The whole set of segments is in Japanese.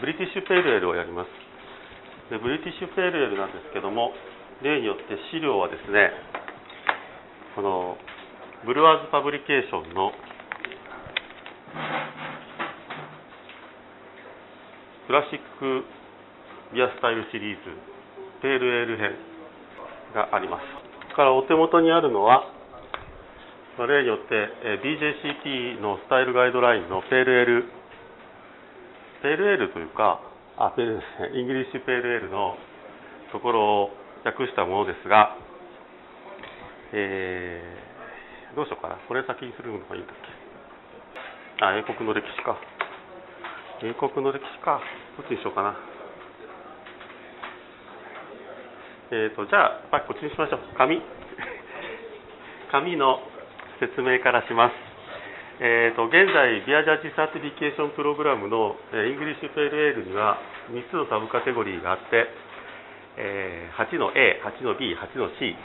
ブリティッシュペールエールをやります。でブリティッシュペールエールなんですけども例によって資料はですねこのブルワーズパブリケーションのクラシックビアスタイルシリーズペールエール編があります。からお手元にあるのは例によって BJCP のスタイルガイドラインのペールエールペールエールというかあペールですね English Pale Ale のところを訳したものですが、えー、どうしようかなこれ先にするのがいいんだっけ？あ英国の歴史か英国の歴史かどっちにしようかなえーと、じゃあ、やっぱりこっちにしましょう。紙。紙の説明からします。えーと、現在、 Beer Judge Certification Program の、えー、 English Pale Ale には3つのサブカテゴリーがあって、えー、8の A、8の B、8の C、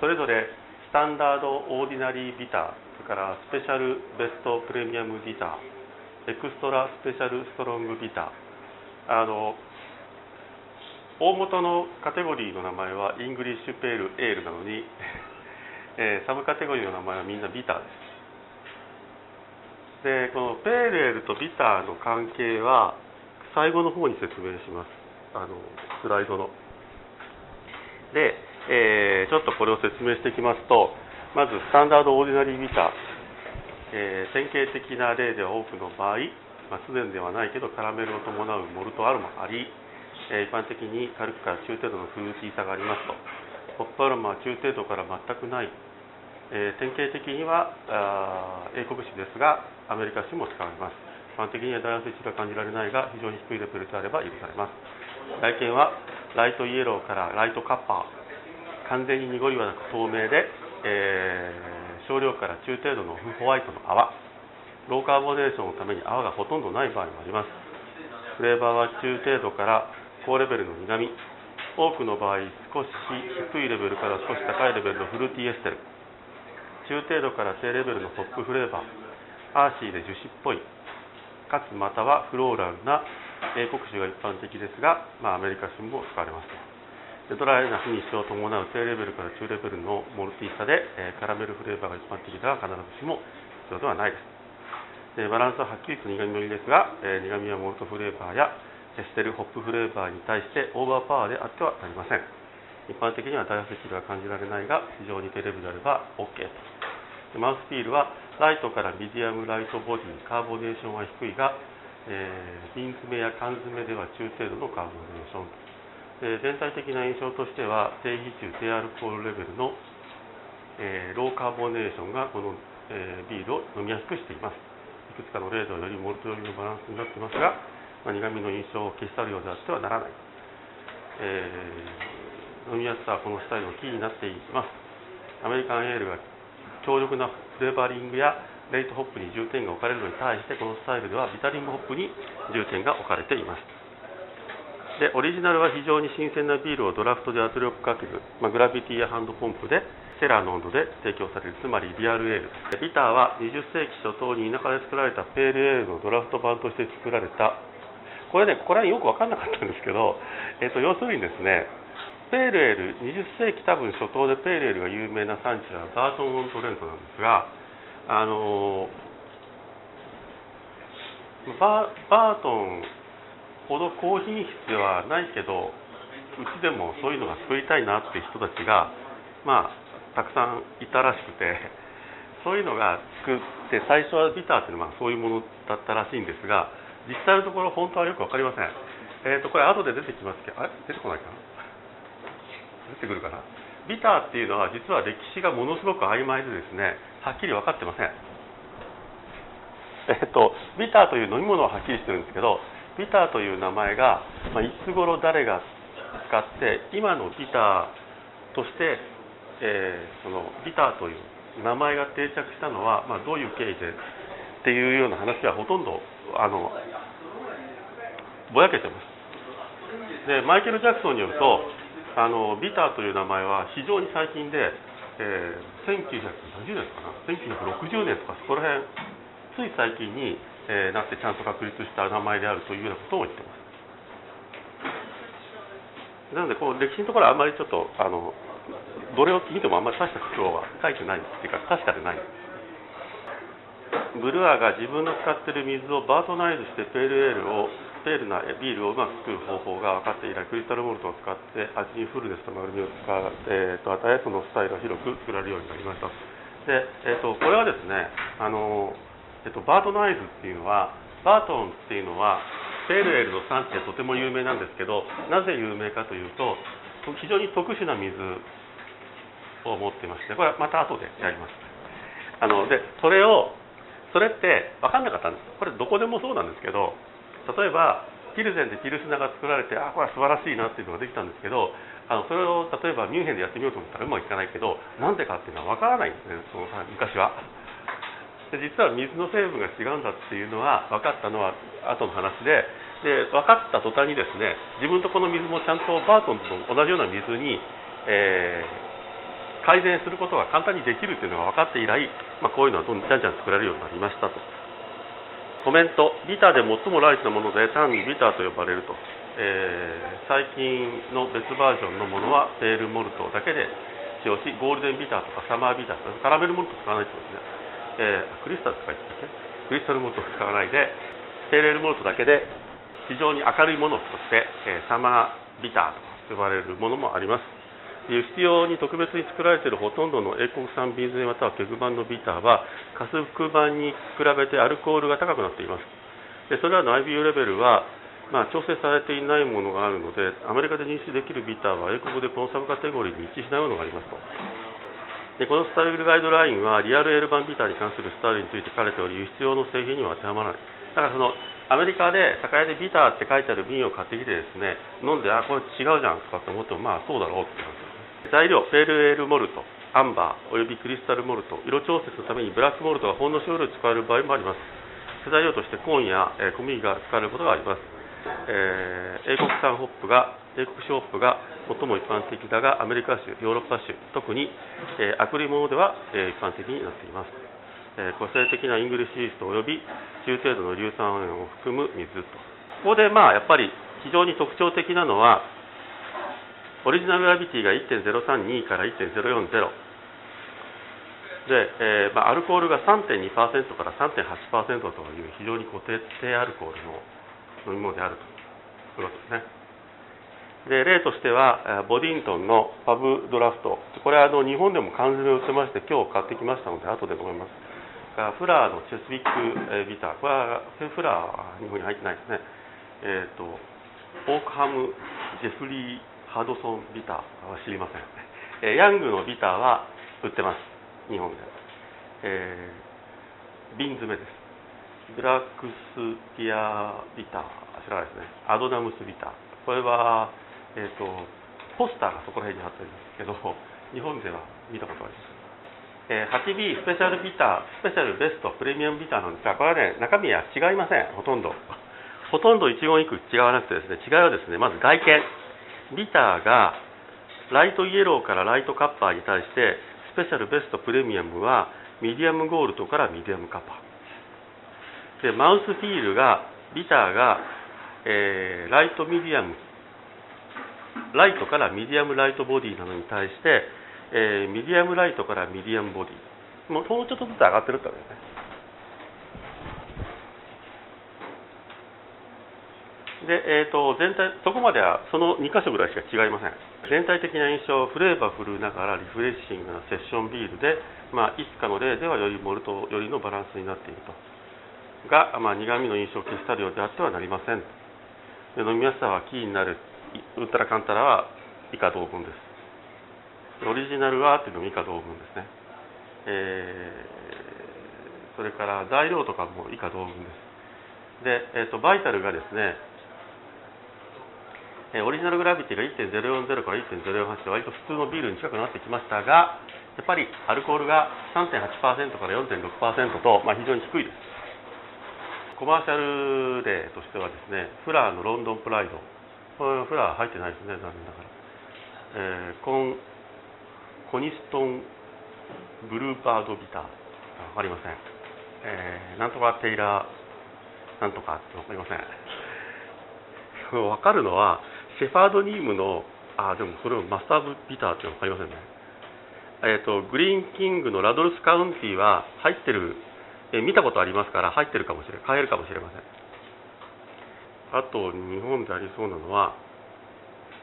それぞれ Standard Ordinary Bitter、それから Special Best Premium Bitter、 Extra Special Strong Bitter、あの大元のカテゴリーの名前は English Pale Ale なのに、えー、サブカテゴリーの名前はみんなビターです。でこのペールエールとビターの関係は最後の方に説明します。あのスライドの。で、えー、ちょっとこれを説明していきますとまずスタンダードオーディナリービター、えー、典型的な例では多くの場合、まあ、すでにではないけどカラメルを伴うモルトアロマありえ一般的に軽くから中程度のフルーティーさがありますと。ポップアロマは中程度から全くない、えー、典型的にはあ英国種ですがアメリカ種も使われます。一般的にはダイアス値が感じられないが非常に低いレベルであれば許されます。外見はライトイエローからライトカッパー完全に濁りはなく透明で、えー、少量から中程度のホワイトの泡ローカーボネーションのために泡がほとんどない場合もあります。フレーバーは中程度から高レベルの苦味。多くの場合少し低いレベルから少し高いレベルのフルーティーエステル。中程度から低レベルのホップフレーバーアーシーで樹脂っぽいかつまたはフローラルな英国種が一般的ですが、まあ、アメリカ種も使われますでドライなフィニッシュを伴う低レベルから中レベルのモルティーさで、え、カラメルフレーバーが一般的だが必ずしも必要ではないです。でバランスははっきりと苦みのいいですが、え、苦みはモルトフレーバーや消しているホップフレーバーに対してオーバーパワーであってはなりません。一般的にはダイアセチルは感じられないが非常に低レベルであれば OK と。 mouthfeel は light から medium light body carbonation は低いが、えー、瓶詰めや缶詰では中程度の carbonation。で全体的な印象としては低比重低アルコールレベルの、えー、 low carbonation がこの、えー、ビールを飲みやすくしています。いくつかの例はよりモルト寄りのバランスになっていますがまあ、苦味の印象を消し去るようであってはならない、えー、飲みやすさはこのスタイルのキーになっています。アメリカンエールが強力な flavoring や late hop に重点が置かれるのに対してこのスタイルでは bittering hop に重点が置かれています。でオリジナルは非常に新鮮なビールをドラフトで圧力かける、まあ、 gravity やハンドポンプでセラーの温度で提供されるつまりリアルエール。でビターは20世紀初頭に田舎で作られたペールエールのドラフト版として作られた。これね、ここら辺よく分かんなかったんですけど、えーと、要するにですね、ペールエール、20世紀多分初頭でペールエールが有名な産地はバートン・オントレントなんですが、あのバートンほど高品質ではないけど、うちでもそういうのが作りたいなっていう人たちが、まあ、たくさんいたらしくて、そういうのが作って、最初はビターっていうのはそういうものだったらしいんですが、実際のところ本当はよく分かりません。えーと、これ後で出てきますけど、あれ？出てこないかな？出てくるかなビターっていうのは実は歴史がものすごく曖昧でですね、はっきり分かってません。えっ、と、ビターという飲み物ははっきりしてるんですけど、ビターという名前が、まあ、いつ頃誰が使って、今のビターとして、えー、そのビターという名前が定着したのは、まあ、どういう経緯でっていうような話はほとんどあのぼやけてますでマイケル・ジャクソンによるとあのビターという名前は非常に最近で、えー、1970年かな？1960年とかそこら辺つい最近に、えー、なってちゃんと確立した名前であるというようなことを言ってます。なのでこう歴史のところはあんまりちょっとあのどれを見てもあんまり大したことは書いてないっていうか確かでない。ブルアーが自分の使っている水をバートナイズしてペールエールをペールなビールをうまく作る方法が分かって以来クリスタルモルトを使って味にフルネスと丸みを使って、えーと、与えそのスタイルが広く作られるようになりましたで、えーと、これはです。ねあの、えーと、バートナイズっていうのはバートンっていうのはペールエールの産地でとても有名なんですけどなぜ有名かというと非常に特殊な水を持ってましてこれはまた後でやります。あのでそれをそれって分かんなかったんです。これどこでもそうなんですけど例えばピルゼンでピルスナが作られてあこれは素晴らしいなっていうのができたんですけどあのそれを例えばミュンヘンでやってみようと思ったらうまくいかないけどなんでかっていうのは分からないんですねその昔は。で実は水の成分が違うんだっていうのは分かったのは後の話でで分かった途端にですね自分とこの水もちゃんとバートンと同じような水に、えー、改善することが簡単にできるっていうのが分かって以来、まあ、こういうのはどんじゃんじゃん作られるようになりましたと。コメント。ビターで最もライトなもので単にビターと呼ばれると、えー、最近の別バージョンのものはペールモルトだけで使用しゴールデンビターとかサマービターとかカラメルモルト使わないってことですね、えー、クリスタルとか言ってたっけ？クリスタルモルト使わないでペールモルトだけで非常に明るいものとして、えー、サマービターと呼ばれるものもあります。輸出用に特別に作られているほとんどの英国産瓶詰またはケグ版のビターは加速版に比べてアルコールが高くなっています。でそれらの IBU レベルは、まあ、調整されていないものがあるのでアメリカで認識できるビターは英国でこのサブカテゴリーに一致しないものがありますと。でこのスタイルガイドラインはリアル L 版ビターに関するスタイルについて書かれており輸出用の製品には当てはまらない。だからそのアメリカで酒屋でビターって書いてある瓶を買ってきてですね飲んであこれ違うじゃんとかって思ってもまあそうだろうって話材料ペールエールモルトアンバーおよびクリスタルモルト色調節のためにブラックモルトがほんの少量使われる場合もあります。材料としてコーンや、え、小麦が使われることがあります、えー、英国産ホップが英国種ホップが最も一般的だがアメリカ種ヨーロッパ種特に、えー、アクリモノでは、えー、一般的になっています、え個性的な English yeast および中程度の硫酸塩を含む水と。ここでまあやっぱり非常に特徴的なのは original gravity が1.032から1.040で、えーまあ、アルコールが3.2%から3.8%という非常に固定低アルコールの飲み物であるということですね。で例としては、ボディントンのパブドラフト、これはあの日本でも缶詰売ってまして、今日買ってきましたので、後で思います。フラーのチェスビックビター、これはフラーは、日本に入ってないですね。えっ、ー、と、オークハム・ジェフリーハードソンビターは知りません、えヤングのビターは売ってます。日本で、えー、瓶詰めです。ブラックスティアビター知らないですね。アドナムスビター。これは、えーと、ポスターがそこら辺に貼ってありますけど 日本では見たことありますえー、8B スペシャルビター、スペシャルベスト、プレミアムビターなんですが、これはね、中身は違いません、ほとんど。ほとんど一言一句違わなくてですね、違いはですね、まず外見。ビターが light yellow から light copper に対して Special Best Premium は medium gold から medium copper。で mouthfeel がビターが、えー、 light medium light から medium light body なのに対して、えー、 medium light から medium body。もうちょっとずつ上がってるってわけですね。で、えーと、全体そこまではその2箇所ぐらいしか違いません。全体的な印象フレーバフルながらリフレッシングなセッションビールで、まあ、いつかの例ではよりモルトよりのバランスになっていると。が、まあ、苦味の印象を消した量であってはなりません。で飲みやすさはキーになる。ウルトラカンタラは以下同文です。オリジナルはっていうのも以下同文ですね、えー、それから材料とかも以下同文です。で、えーとバイタルがですねえオリジナルグラビティが1.040から1.048で割と普通のビールに近くなってきましたがやっぱりアルコールが3.8%から4.6%と、まあ、非常に低いです。コマーシャル例としてはですねフラーのロンドンプライド。これフラー入ってないですね残念ながら、えー、コンコニストンブルーバードビター。分かりません、えー、なんとかテイラー。なんとかって分かりません。分かるのはシェファードニームのあでもそれもマスタービターっていうの分かりませんね。えっ、とグリーンキングのラドルスカウンティは入ってる、えー見たことありますから入ってるかもしれない買えるかもしれません。あと日本でありそうなのは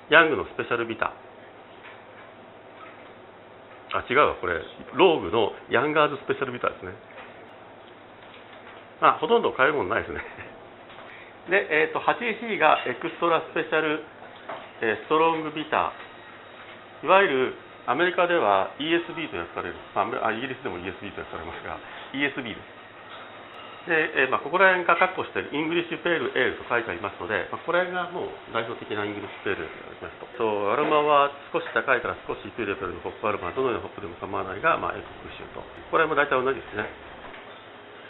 ヤングの Special Bitter。あ違うわこれ。ローグの Younger's Special Bitter ですね。あほとんど買えるものないですね。で、えー、と 8C が Extra Special、Strong Bitter。いわゆるアメリカでは ESB と訳される、まあ、イギリスでも ESB と訳されますが ESB です。で、えまあ、ここら辺が括弧しているイングリッシュペールエールと書いてありますので、まあ、ここら辺がもう代表的な English Pale Ale になりますと。そうアロマは少し高いから少し低いレベルのホップアロマどのようなホップでも構わないが、まあ、英国種と。これも大体同じですね。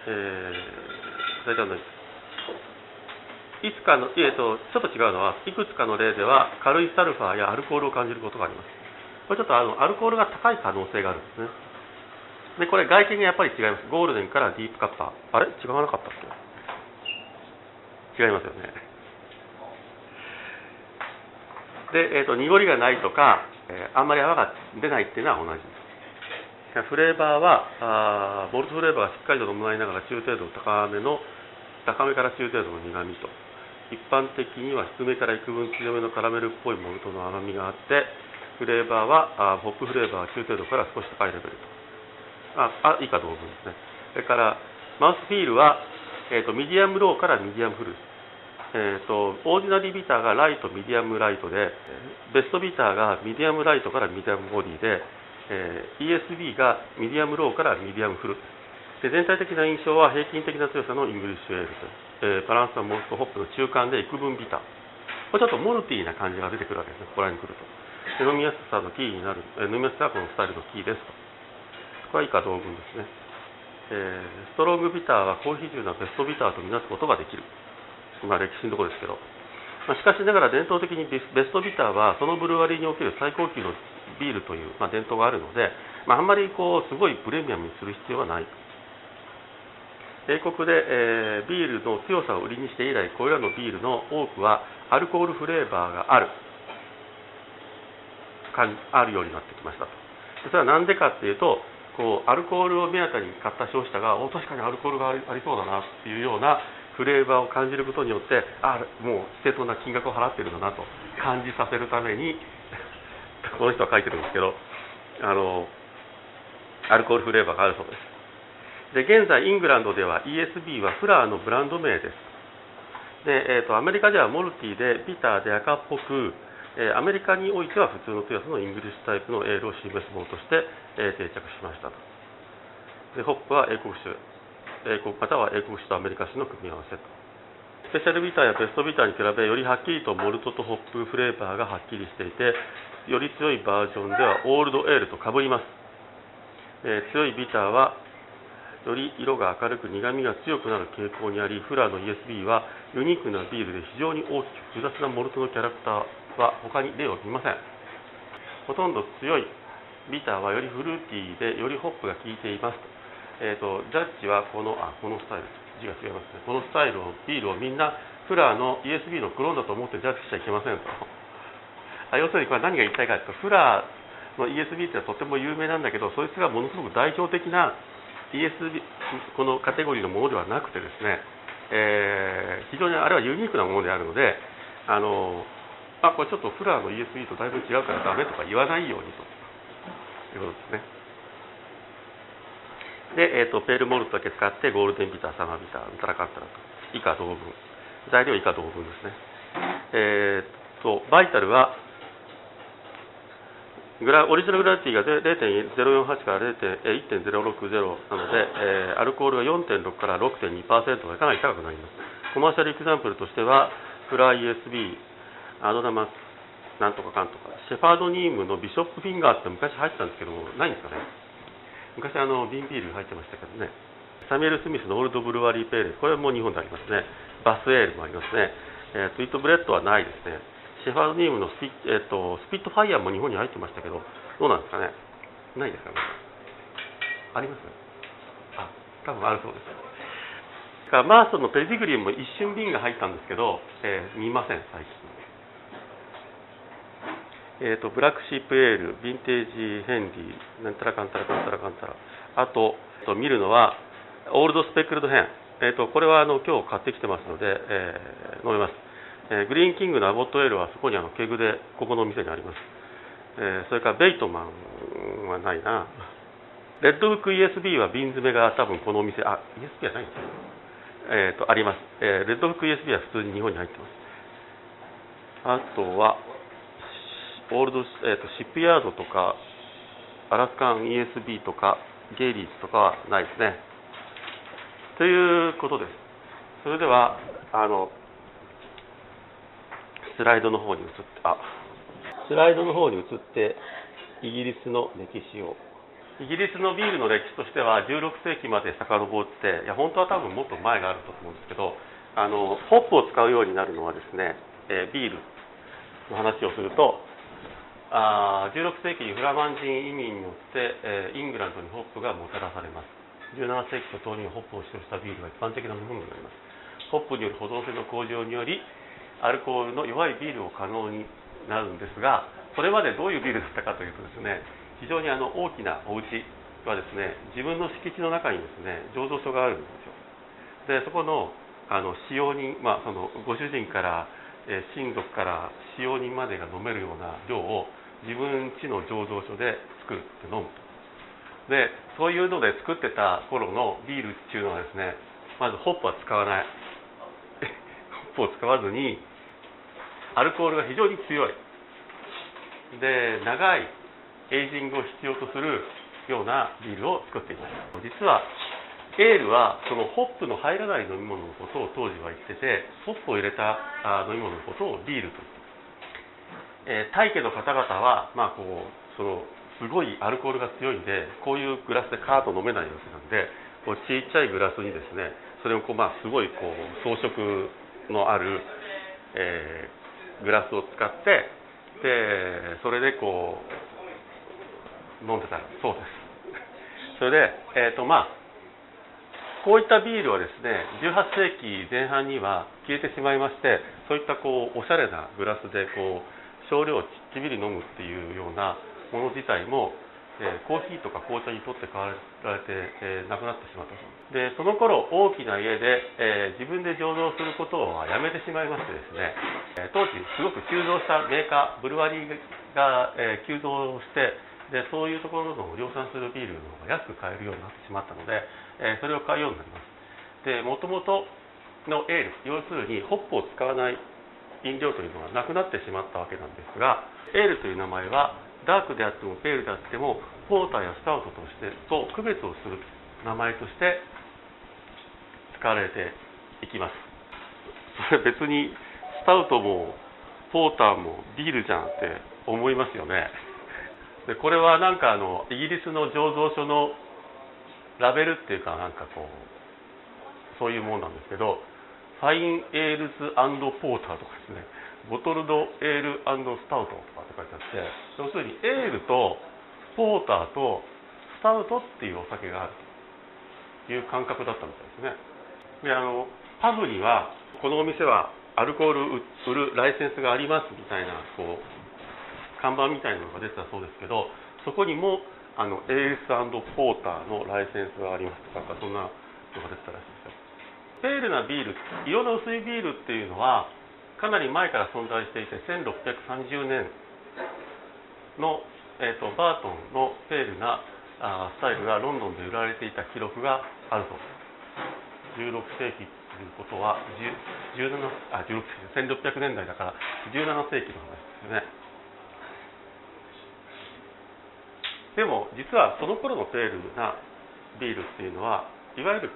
えー、大体同じです。いつかの、えー、とちょっと違うのはいくつかの例では軽いサルファーやアルコールを感じることがあります。これちょっとあのアルコールが高い可能性があるんですね。でこれ外見がやっぱり違います。ゴールデンからディープカッパー。あれ？違わなかったっけ？違いますよね。で、えー、と濁りがないとか、えーあんまり泡が出ないっていうのは同じです。フレーバーはあーモルトフレーバーがしっかりと伴いながら中程度高めの高めから中程度の苦みと一般的には低めから幾分強めのカラメルっぽいモルトの甘みがあってフレーバーはあーホップフレーバーは中程度から少し高いレベルと。ああ以下同文ですね。それから mouthfeel は、えー、と medium low から medium full。えー、と Ordinary Bitter が light、medium light で、Best Bitter が medium light から medium body で、えー ESB が medium low から medium full。で全体的な印象は平均的な強さの English ale と、えーバランスはモルトホップの中間で幾分ビタ。ーこれちょっとモルティーな感じが出てくるわけですね。ここら辺に来ると。で飲みやすさのキーになる、えー飲みやすさがこのスタイルのキーですと。これは以下同文ですね、えーストロングビターは高比重な Best Bitter とみなすことができる。まあ歴史のところですけど、まあ、しかしながら伝統的にベスベストビターはそのブルワリーにおける最高級のビールという、まあ、伝統があるので、まあ、あんまりこうすごいプレミアムにする必要はない。英国で、えービールの強さを売りにして以来これらのビールの多くはアルコールフレーバーがあるかあるようになってきましたと。でそれは何でかっていうとこうアルコールを目当てに買った消費者がお確かにアルコールがありありそうだなっていうようなフレーバーを感じることによってあもう正当な金額を払ってるんだなと感じさせるために この人は書いてるんですけどあのアルコールフレーバーがあるそうです。で現在イングランドでは ESB はフラーズのブランド名です。で、えーとアメリカではモルティでビターで赤っぽく、えーアメリカにおいては普通の強さの English タイプのエールを示すものとして、えー定着しましたでホップは英国種英国または英国種とアメリカ種の組み合わせと。スペシャルビターやベストビターに比べよりはっきりとモルトとホップフレーバーがはっきりしていてより強いバージョンではオールドエールとかぶります、えー強いビターはより色が明るく苦みが強くなる傾向にありフラーの ESB はユニークなビールで非常に大きく複雑なモルトのキャラクターは他に例を見ません。ほとんど強いビターはよりフルーティーでよりホップが効いています。と,、えーとジャッジはこのあこのスタイル。字が違いますね。このスタイルをビールをみんなフラーの ESB のクローンだと思ってジャッジしちゃいけませんと。あ要するにこれ何が言いたいかというとフラーの ESB ってのはとても有名なんだけどそいつがものすごく代表的な ESB このカテゴリーのものではなくてですね、えー非常にあれはユニークなものであるのであのあこれちょっとフラーの ESB とだいぶ違うからダメとか言わないようにと。いうことですね。で、えー、とペールモルトだけ使ってゴールデンビターサマービターウタラカッタラと。以下同文。材料以下同文ですね。えー、とバイタルはグラオリジナルグラビティが0.048から1.060なので、えーアルコールが4.6から6.2%がかなり高くなります。 commercial example としては、フラー ESB、アドナマスなんとかかんとか、シェファードニームのビショップフィンガーって昔入ってたんですけども、ないんですかね。昔あの、瓶ビール入ってましたけどね。サミュエル・スミスのオールドブルワリー・ペーレこれはもう日本でありますね。バスエールもありますね。えー、スイートブレッドはないですね。シェファードニームのスピ,、えー、とスピットファイヤーも日本に入ってましたけど、どうなんですかね？ないですかね？あります？あ、多分あるそうです。かマーストンのペディグリーも一瞬瓶が入ったんですけど、えー見ません、最近。えーと、ブラックシープエールヴィンテージヘンリーなんたらかんたらかんたらかんたらあとと見るのはオールドスペクルドヘン、えーと、これはあの今日買ってきてますので、えー、飲めます、えー、グリーンキングのアボットエールはそこにあのケグでここの店にあります、えー、それからベイトマンはないな。レッドブック ESB は瓶詰めが多分このお店あ ESB はないんですよえーと、あります、えー、レッドブック USB は普通に日本に入ってます。あとはオールド、えーと、シップヤードとかアラスカン ESB とかゲイリーズとかはないですね。ということです。それではあのスライドの方に移ってあスライドの方に移ってイギリスの歴史を。イギリスのビールの歴史としては16世紀まで遡っていや本当は多分もっと前があると思うんですけどあのホップを使うようになるのはですね、えー、ビールの話をするとあ16世紀にフラマン人移民によって、えー、イングランドにホップがもたらされます。17世紀とともにホップを使用したビールが一般的なものになります。ホップによる保存性の向上によりアルコールの弱いビールを可能になるんですがそれまでどういうビールだったかというとですね非常にあの大きなお家はですね自分の敷地の中にですね醸造所があるんですよ。でそこのあの使用人、まあ、そのご主人から、え親族から使用人までが飲めるような量を自分家の醸造所で作って飲むと。でそういうので作ってた頃のビールっていうのはですねまずホップは使わない。ホップを使わずにアルコールが非常に強い。で長いエイジングを必要とするようなビールを作っています。実はエールはそのホップの入らない飲み物のことを当時は言っててホップを入れた飲み物のことをビールと言ってえー、大家の方々は、まあ、こうそのすごいアルコールが強いんでこういうグラスでカーッと飲めないわけなんでこうちっちゃいグラスにですねそれをこう、まあ、すごいこう装飾のある、えー、グラスを使ってでそれでこう飲んでた。らそうです。それでえっ、ー、とまあこういったビールはですね18世紀前半には消えてしまいましてそういったこうおしゃれなグラスでこう少量ちっちびり飲むっていうようなもの自体も、えー、コーヒーとか紅茶にとって変われて、えー、なくなってしまったでその頃大きな家で、えー、自分で醸造することはやめてしまいましてですね、え当時すごく急増したメーカーブルワリーが、え急増してでそういうところの量産するビールの方が安く買えるようになってしまったので、え、それを買うようになります。でもともとのエール要するにホップを使わない飲料というのがなくなってしまったわけなんですがエールという名前はダークであってもペールであってもポーターやスタウトとしてと区別をする名前として使われていきます。それ別にスタウトもポーターもビールじゃんって思いますよね。でこれはなんかあのイギリスの醸造所のラベルっていうかなんかこうそういうものなんですけどファインエールズポーターとかですね。ボトルドエールスタウトとかって書いてあって要するにエールとポーターとスタウトっていうお酒があるという感覚だったみたいですね。であのパブにはこのお店はアルコール売るライセンスがありますみたいなこう看板みたいなのが出てたそうですけどそこにもあのエースポーターのライセンスがありますとかそんなのが出てたらしいですよ。ペールなビール色の薄いビールっていうのはかなり前から存在していて1630年の、えーと、バートンのペールなあスタイルがロンドンで売られていた記録があると。16世紀ということは17あ16世紀1600年代だから17世紀の話ですよね。でも実はその頃のペールなビールっていうのはいわゆる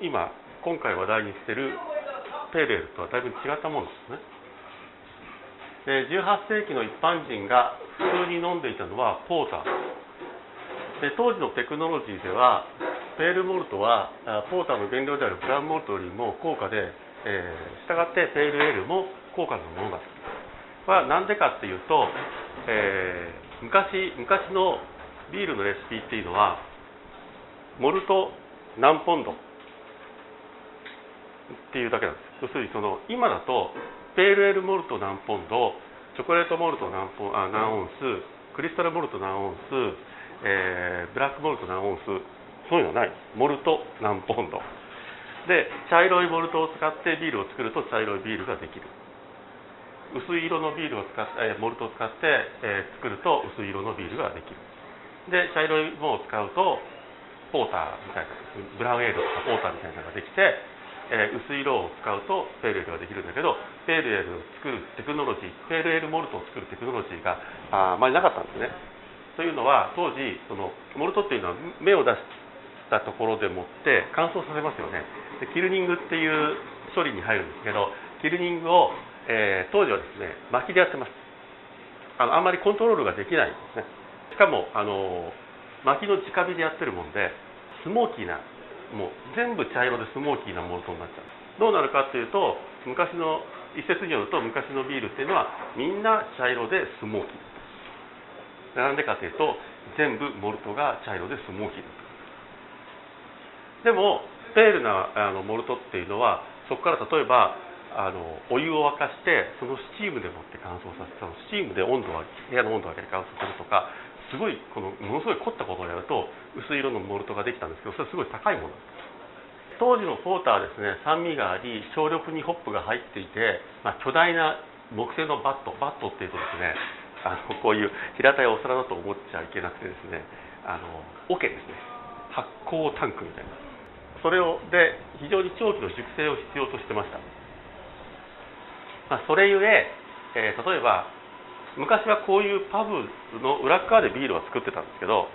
今今回話題にしてるペールとはだいぶ違ったものですね。で18世紀の一般人が普通に飲んでいたのはポーター。で当時のテクノロジーではペールモルトはポーターの原料であるブラウンモルトよりも高価で、えー、したがってペールエールも高価なものだこれは何でかっていうと、えー昔昔のビールのレシピっていうのはモルト何ポンドっていうだけなんです。要するにその今だとペールエールモルト何ポンドチチョコレートモルト何ポあ何オンスクリスタルモルト何オンス、えーブラックモルト何オンスそういうのはない。モルト何ポンド。で茶色いモルトを使ってビールを作ると茶色いビールができる。薄い色のビールを使って、えーモルトを使って、えー作ると薄い色のビールができる。で茶色いものを使うとポーターみたいなブラウンエールとかポーターみたいなのができて、えー薄い色を使うとペールエールができるんだけどペールエールを作るテクノロジーペールエールモルトを作るテクノロジーがあーあまりなかったんですね。というのは当時そのモルトっていうのは芽を出したところでもって乾燥させますよね。でキルニングっていう処理に入るんですけどキルニングを、えー当時はですね薪でやってます。あのあんまりコントロールができないんですね。しかもあの薪の直火でやってるもんでスモーキーなもう全部茶色でスモーキーなモルトになっちゃう。どうなるかっていうと昔の一説によると昔のビールっていうのはみんな茶色でスモーキー。なんでかというと全部モルトが茶色でスモーキーだった。でもペールなあのモルトっていうのはそこから例えばあのお湯を沸かしてそのスチームでもって乾燥させたスチームで温度を部屋の温度を上げて乾燥させるとかすごいこのものすごい凝ったことをやると薄い色のモルトができたんですけどそれはすごい高いもの。当時のポーターはですね酸味があり少量にホップが入っていて、まあ、巨大な木製のバットバットっていうとですね あのこういう平たいお皿だと思っちゃいけなくてですねあの桶ですね。発酵タンクみたいな。それをで非常に長期の熟成を必要としてました、まあ、それゆええー例えば昔はこういうパブの裏側でビールを作ってたんですけど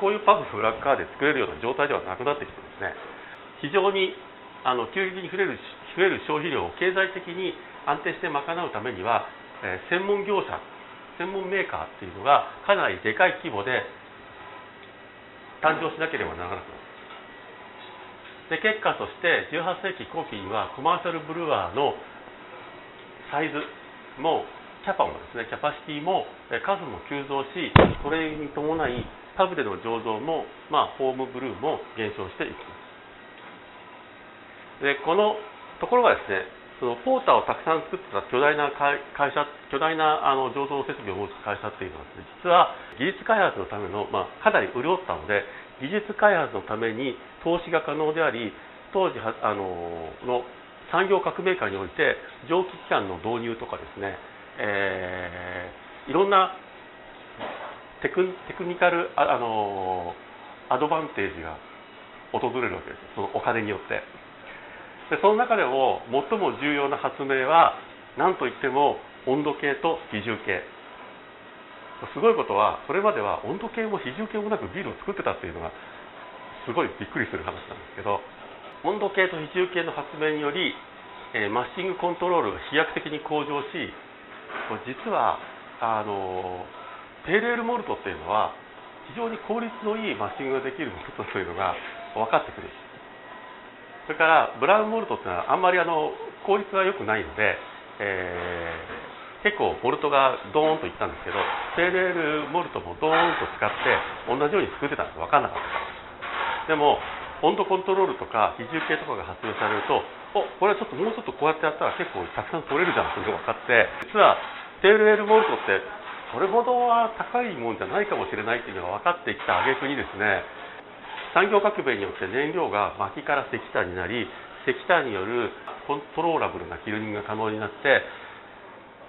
こういうパブの裏側で作れるような状態ではなくなってきてですね。非常にあの急激に増える増える消費量を経済的に安定して賄うためには、えー専門業者専門メーカーっていうのがかなりでかい規模で誕生しなければならなくなる。で結果として18世紀後期にはコマーシャルブルワーのサイズもキャパもですねキャパシティも数も急増しそれに伴いパブでの醸造も、まあ、ホームブルーも減少していきます。でこのところがですねそのポーターをたくさん作ってた巨大な会社巨大なあの醸造設備を持つ会社っていうのはですね実は技術開発のための、まあ、かなり潤ったので技術開発のために投資が可能であり当時はあのの産業革命下において蒸気機関の導入とかですね、えーいろんなテクテクニカルああのアドバンテージが訪れるわけです。そのお金によって。でその中でも最も重要な発明は何といっても温度計と比重計。すごいことはそれまでは温度計も比重計もなくビールを作ってたっていうのがすごいびっくりする話なんですけど温度計と比重計の発明により、えマッシングコントロールが飛躍的に向上し実はあのペールエールモルトっていうのは非常に効率のいいマッシングができるモルトというのが分かってくる。それからブラウンモルトっていうのはあんまりあの効率が良くないので、えー結構モルトがドーンといったんですけどペールエールモルトもドーンと使って同じように作ってたんです分かんなかった。でも温度コントロールとか比重計とかが発明されるとおこれはちょっともうちょっとこうやってやったら結構たくさん取れるじゃんっていうのが分かって実はペールエールモルトってそれほどは高いもんじゃないかもしれないっていうのが分かってきた挙句にですね産業革命によって燃料が薪から石炭になり石炭によるコントローラブルなキルニングが可能になって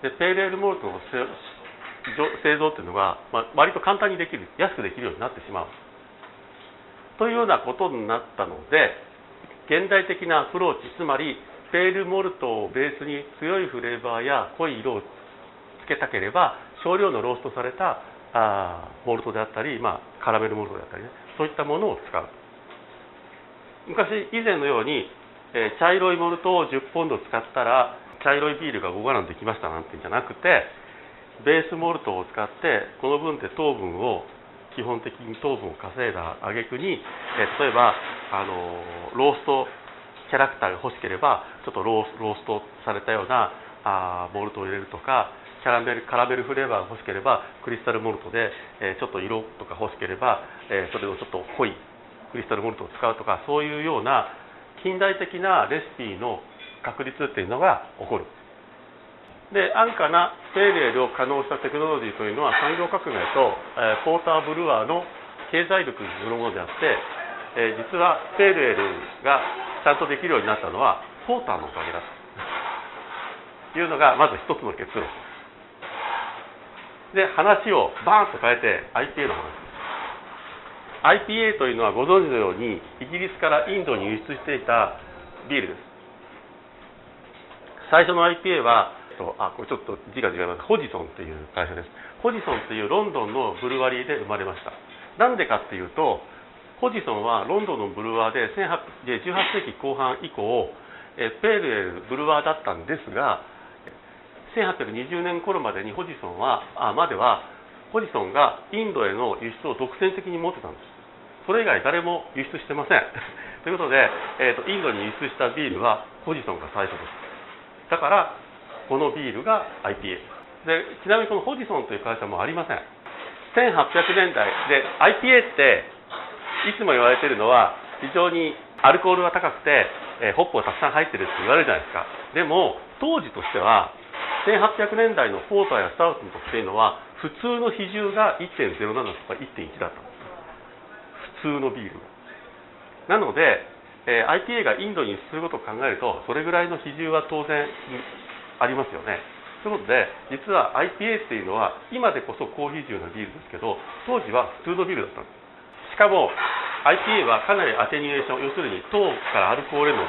でペールエールモルトの製造っていうのが、まあ、割と簡単にできる安くできるようになってしまう。というようなことになったので現代的なアプローチつまりペールモルトをベースに強いフレーバーや濃い色をつけたければ少量のローストされたあモルトであったり、まあ、カラメルモルトであったりねそういったものを使う。昔以前のように、えー茶色いモルトを10ポンド使ったら茶色いビールが5ガランできましたなんてんじゃなくてベースモルトを使ってこの分で糖分を基本的に糖分を稼いだ挙句に、え例えばあのローストキャラクターが欲しければちょっとローストされたようなあーモルトを入れるとかキャラメルカラメルフレーバーが欲しければクリスタルモルトで、えちょっと色とか欲しければ、えそれをちょっと濃いクリスタルモルトを使うとかそういうような近代的なレシピの確立っていうのが起こる。で安価なペールエールを可能したテクノロジーというのは産業革命と、えー、ポーター・ブルワーの経済力によるものであって、えー、実はペールエールがちゃんとできるようになったのはポーターのおかげだと。いうのがまず一つの結論。で話をバーンと変えて IPA の話。IPA というのはご存知のようにイギリスからインドに輸出していたビールです。最初の IPA はとあこれちょっと字が違います。ホジソンという会社です。ホジソンというロンドンのブルワリーで生まれました。なんでかっていうとホジソンはロンドンのブルワーで18世紀後半以降ペールエルブルワーだったんですが1820年頃までにホジソンはあまではホジソンがインドへの輸出を独占的に持ってたんです。それ以外誰も輸出してません。ということで、えー、とインドに輸出したビールはホジソンが最初です。だからこのビールが IPA でちなみにこのホジソンという会社もありません。1800年代。で IPA っていつも言われてるのは非常にアルコールが高くて、えー、ホップがたくさん入ってるって言われるじゃないですか。でも当時としては1800年代のポーターやスタウトの時っていうのは普通の比重が1.07とか1.1だった普通のビールなので、えー、IPA がインドに輸出することを考えるとそれぐらいの比重は当然ありますよね。ということで実は IPA っていうのは今でこそ高比重なビールですけど当時は普通のビールだったんです。しかも IPA はかなりアテニュエーション要するに糖からアルコールへの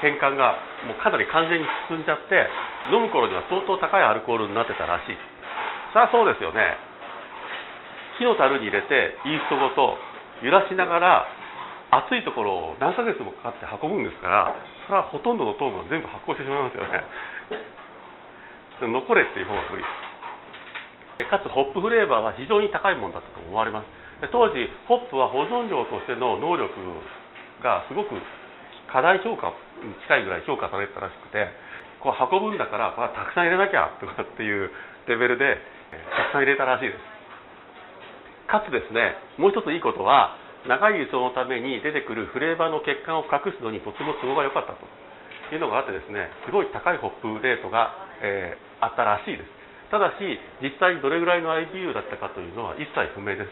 変換がもうかなり完全に進んじゃって飲む頃には相当高いアルコールになってたらしい。そりゃそうですよね。火の樽に入れてイーストごと揺らしながら暑いところを何ヶ月もかかって運ぶんですからそれはほとんどの糖分を全部発酵してしまいますよね。残れっていう方が無理ですかつホップフレーバーは非常に高いものだったと思われます。当時ホップは保存料としての能力がすごく過大評価に近いぐらい評価されてたらしくてこう運ぶんだからこれたくさん入れなきゃとかっていうレベルでたくさん入れたらしいです。かつですねもう一ついいことは長い輸送のために出てくるフレーバーの欠陥を隠すのにとても都合が良かったというのがあってですねすごい高いホップレートが、えー、あったらしいです。ただし実際にどれぐらいの IBU だったかというのは一切不明です、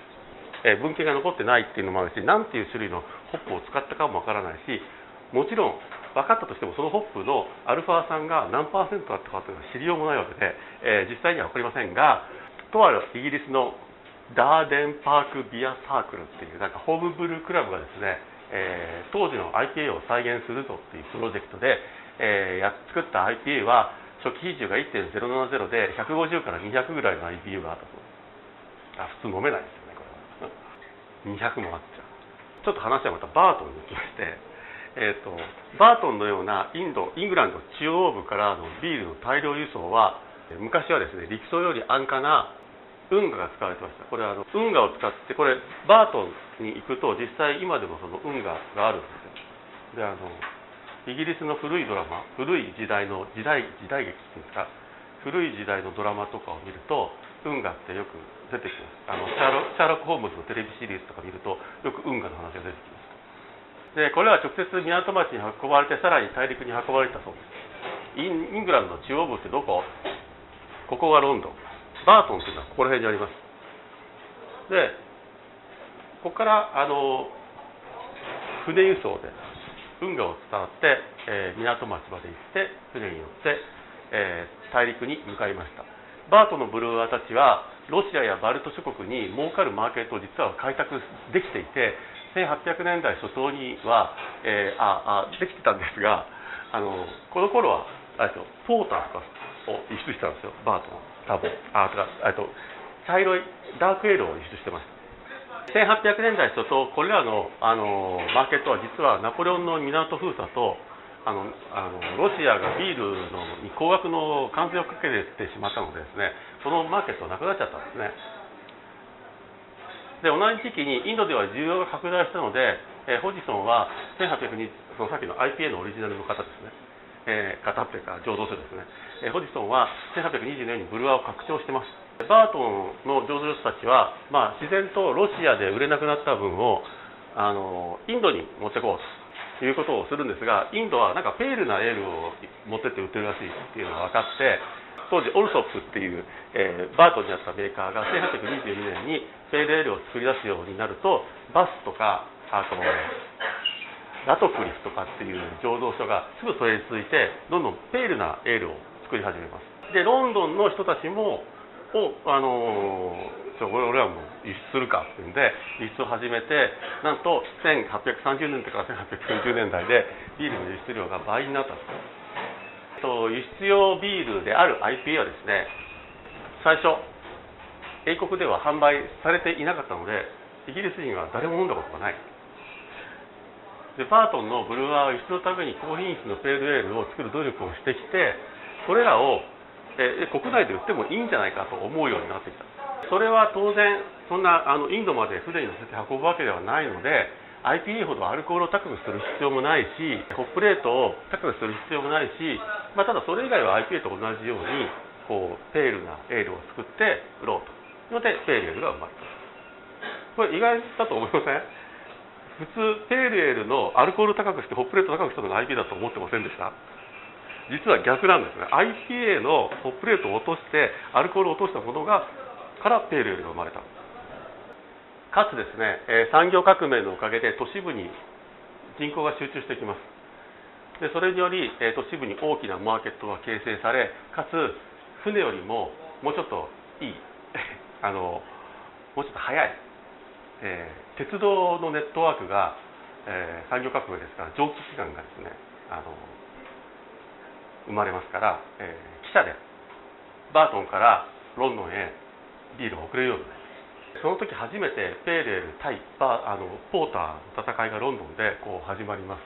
えー、文献が残ってないっていうのもあるし何ていう種類のホップを使ったかもわからないしもちろん分かったとしてもそのホップのアルファ酸が何パーセントだったかというのは知りようもないわけで、えー、実際には分かりませんがとあるイギリスのダーデンパークビアサークルっていうなんかホームブルークラブがですね、えー、当時の IPA を再現するぞっていうプロジェクトで、えー、や作った IPA は初期比重が1.070で150から200ぐらいの IBU があったそうですあ普通飲めないですよねこれは。200もあっちゃう。ちょっと話はまたバートンに行きまして。えーと、バートンのようなインドイングランド中央部からのビールの大量輸送は昔はですね陸送より安価な運河が使われてました。これはあの運河を使ってこれバートンに行くと実際今でもその運河があるんですよ。であのイギリスの古いドラマ古い時代の時代時代劇っていうんですか古い時代のドラマとかを見ると運河ってよく出てきます。あのシャーロシャーロック・ホームズのテレビシリーズとか見るとよく運河の話が出てきます。でこれは直接港町に運ばれてさらに大陸に運ばれたそうです。インイングランドの中央部ってどこ？ここがロンドン。バートンっていうのはここら辺にあります。でここからあの船輸送で運河を伝わって、えー、港町まで行って船に乗って、えー、大陸に向かいました。バートのブルーアーたちはロシアやバルト諸国に儲かるマーケットを実は開拓できていて1800年代初頭には、えー、ああできてたんですがあのこの頃はあれですよポーターとかを輸出してたんですよバートの。多分。あとかと茶色いダークエールを輸出してました。1800年代初頭これらのあのマーケットは実はナポレオンの港封鎖とあのあのロシアがビールのに高額の関税をかけてしまったのでですねそのマーケットはなくなっちゃったんですね。で同じ時期にインドでは需要が拡大したので、え、ホジソンは1802そのさっきの IPA のオリジナルの方ですね、えー、方っていうか醸造所ですね、え、ホジソンは1820年にブルワーを拡張してますバートンの上手の人たちは、まあ、自然とロシアで売れなくなった分をあのインドに持ってこうということをするんですがインドはなんかペールなエールを持ってって売ってるらしいっていうのが分かって、当時オルソップっていう、えー、バートンにあったメーカーが1822年にペールエールを作り出すようになるとバスとかあとラトクリスとかっていう醸造所がすぐそれに続いてどんどんペールなエールを作り始めます。でロンドンの人たちもをあのー、俺俺はもう輸出するかってんで輸出を始めてなんと1830年から1890年代でビールの輸出量が倍になったんですと輸出用ビールである IPA はですね最初英国では販売されていなかったのでイギリス人は誰も飲んだことがない。でバートンのブルワーは輸出のために高品質のペールエールを作る努力をしてきてこれらをえ国内で売ってもいいんじゃないかと思うようになってきた。それは当然そんなあのインドまで船に乗せて運ぶわけではないので IPA ほどアルコールを高くする必要もないしホップレートを高くする必要もないし、まあ、ただそれ以外は IPA と同じようにこうペールなエールを作って売ろうと。いうのでペールエールが生まれた。これ意外だと思いません？普通ペールエールのアルコール高くしてホップレート高くしたのが IPA だと思ってませんでした？実は逆なんですね。IPA のホップレートを落としてアルコールを落としたものがからペールエールが生まれた。かつですね、え産業革命のおかげで都市部に人口が集中してきます。でそれにより、え都市部に大きなマーケットが形成されかつ船よりももうちょっといい あのもうちょっと早い、えー、鉄道のネットワークが、えー、産業革命ですから蒸気機関がですねあの生まれますから、えー、汽車でバートンからロンドンへビールを送れるようになります。その時初めてペーレール対バあのポーターの戦いがロンドンでこう始まります。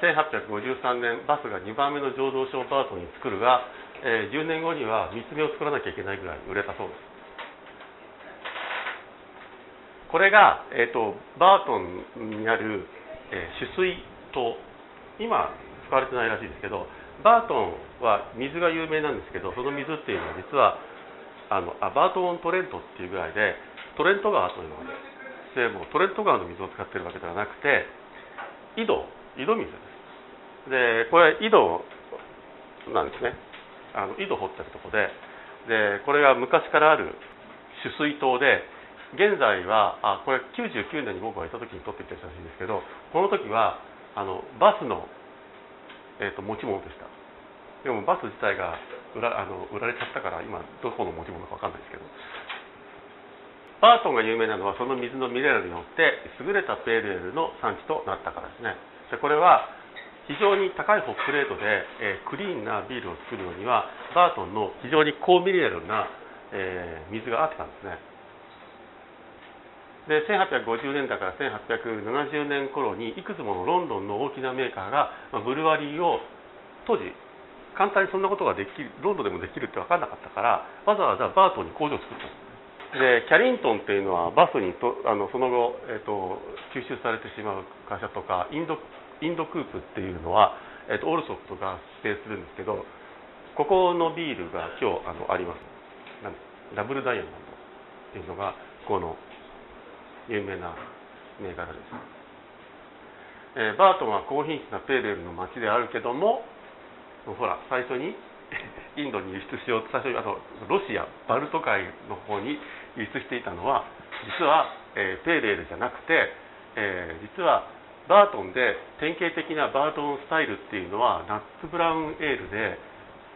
1853年バスが2番目の醸造所をバートンに作るが、えー、10年後には3つ目を作らなきゃいけないぐらい売れたそうです。これが、えーと、バートンにある、えー、取水塔。今使われてないらしいですけどバートンは水が有名なんですけどその水っていうのは実はあのあバートン・トレントっていうぐらいでトレント川というのがでもトレント川の水を使ってるわけではなくて井戸井戸水です。でこれ井戸なんですね。あの井戸掘ってるとこで。でこれが昔からある取水塔で現在はあこれ99年に僕がいた時に撮ってきた写真ですけどこの時はあのバスのえーと、持ち物でした。でもバス自体が売らあの売られちゃったから今どこの持ち物か分かんないですけど。バートンが有名なのはその水のミネラルによって優れたペールエルの産地となったからですね。でこれは非常に高いホップレートで、えー、クリーンなビールを作るのにはバートンの非常に高ミネラルな、えー、水が合ったんですね。で1850年代から1870年頃にいくつものロンドンの大きなメーカーがまブルワリーを当時簡単にそんなことができるロンドンでもできるって分かんなかったからわざわざバートンに工場を作ったでキャリントンっていうのはバスにとあのその後、えーと、吸収されてしまう会社とかインドインドクープっていうのは、えーと、オルソフトが指定するんですけどここのビールが今日あのあります。ダブルダイヤモンドっていうのがこの有名な銘柄です、えー、バートンは高品質なペーレルの町であるけどもほら最初に インドに輸出しようと最初にあとロシアバルト海の方に輸出していたのは実は、えー、ペーレルじゃなくて、えー、実はバートンで典型的なバートンスタイルっていうのはナッツブラウンエールで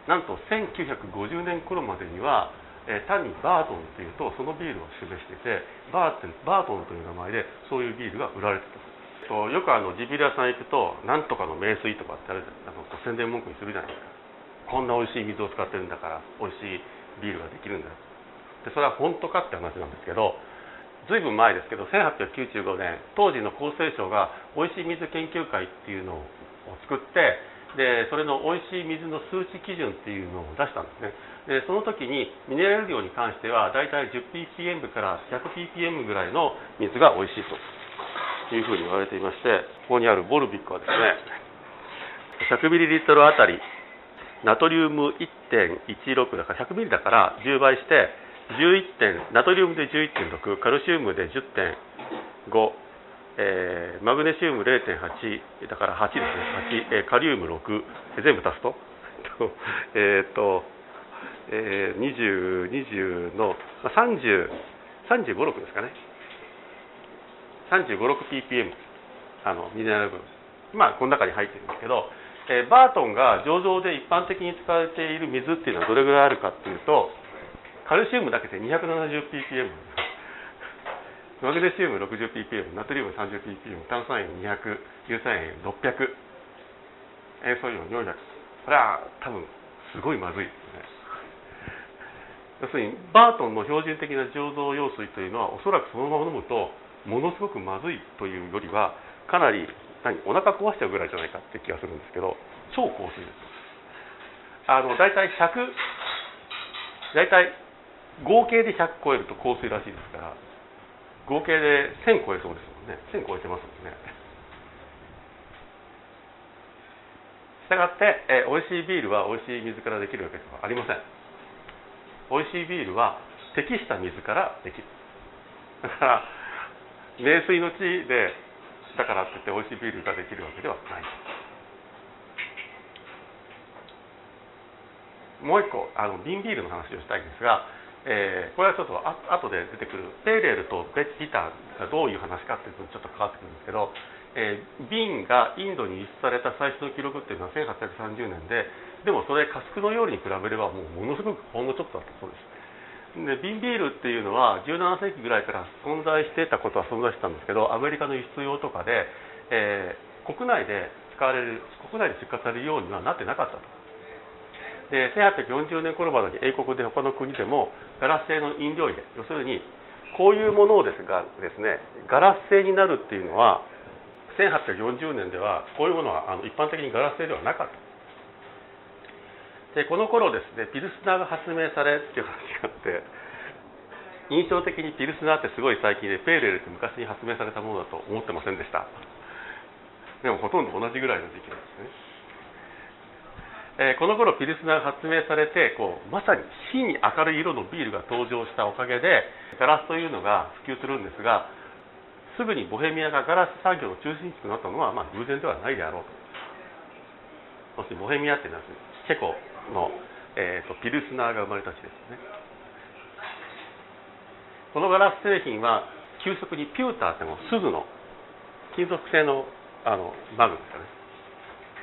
なんと1950年頃までにはえー、単にバートンっていうとそのビールを示していてバーテンバートンという名前でそういうビールが売られてた。とよくあのジビリアさん行くとなんとかの名水とかってあるあの宣伝文句にするじゃないですか。こんな美味しい水を使ってるんだから美味しいビールができるんだでそれは本当かって話なんですけどずいぶん前ですけど1895年当時の厚生省が美味しい水研究会っていうのを作ってでそれの美味しい水の数値基準っていうのを出したんですね。でその時にミネラル量に関してはだいたい 10ppm から 100ppm ぐらいの水が美味しいというふうに言われていましてここにあるボルビックはですね 100ml あたりナトリウム1.16だから 100ml だから10倍して11点ナトリウムで11.6カルシウムで10.5えー、マグネシウム0.8だから8ですね8、えー、カリウム6全部足すと？え っとえー、20、20の、30、35、6ですかね。35、6ppm、あの、ミネラル分。まあ、この中に入ってるんですけど、えー、バートンが醸造で一般的に使われている水っていうのはどれぐらいあるかっていうと、カルシウムだけで 270ppm なんです。マグネシウム 60ppm、ナトリウム 30ppm、炭酸塩200、硫酸塩600、塩素イオン400。これは多分すごいまずいですね。要するにバートンの標準的な醸造用水というのはおそらくそのまま飲むとものすごくまずいというよりはかなり何お腹壊しちゃうぐらいじゃないかって気がするんですけど超香水ですあの大体100大体合計で100超えると香水らしいですから合計で1000超えそうですもんね。1000超えてますもんね。したがって、え美味しいビールは美味しい水からできるわけではありません。美味しいビールは適した水からできる。だから名水の地でだからって言って美味しいビールができるわけではない。もう一個あの瓶ビールの話をしたいんですがえー、これはちょっとあ後で出てくる。ペーレールとベビターがどういう話かっていうとちょっと変わってくるんですけど、えー、瓶がインドに輸出された最初の記録っていうのは1830年ででもそれカスクの料理に比べればもうものすごくほんのちょっとだったそうです。で瓶ビールっていうのは17世紀ぐらいから存在してたことは存在してたんですけどアメリカの輸出用とかで、えー、国内で使われる国内で出荷されるようにはなってなかったと。で1840年頃までに英国で他の国でもガラス製の飲料入れ要するにこういうものをですがですねガラス製になるっていうのは1840年ではこういうものはあの一般的にガラス製ではなかった。でこの頃ですねピルスナーが発明されっていう話があって印象的にピルスナーってすごい最近でペーレルって昔に発明されたものだと思ってませんでした。でもほとんど同じぐらいの時期なんですね。えー、この頃ピルスナーが発明されてこうまさに真に明るい色のビールが登場したおかげでガラスというのが普及するんですがすぐにボヘミアがガラス産業の中心地となったのは、まあ、偶然ではないであろうと。そしてボヘミアっていうのはチェコの、えーと、ピルスナーが生まれた地ですね。このガラス製品は急速にピューターっての鈴の金属製のあのマグですかね。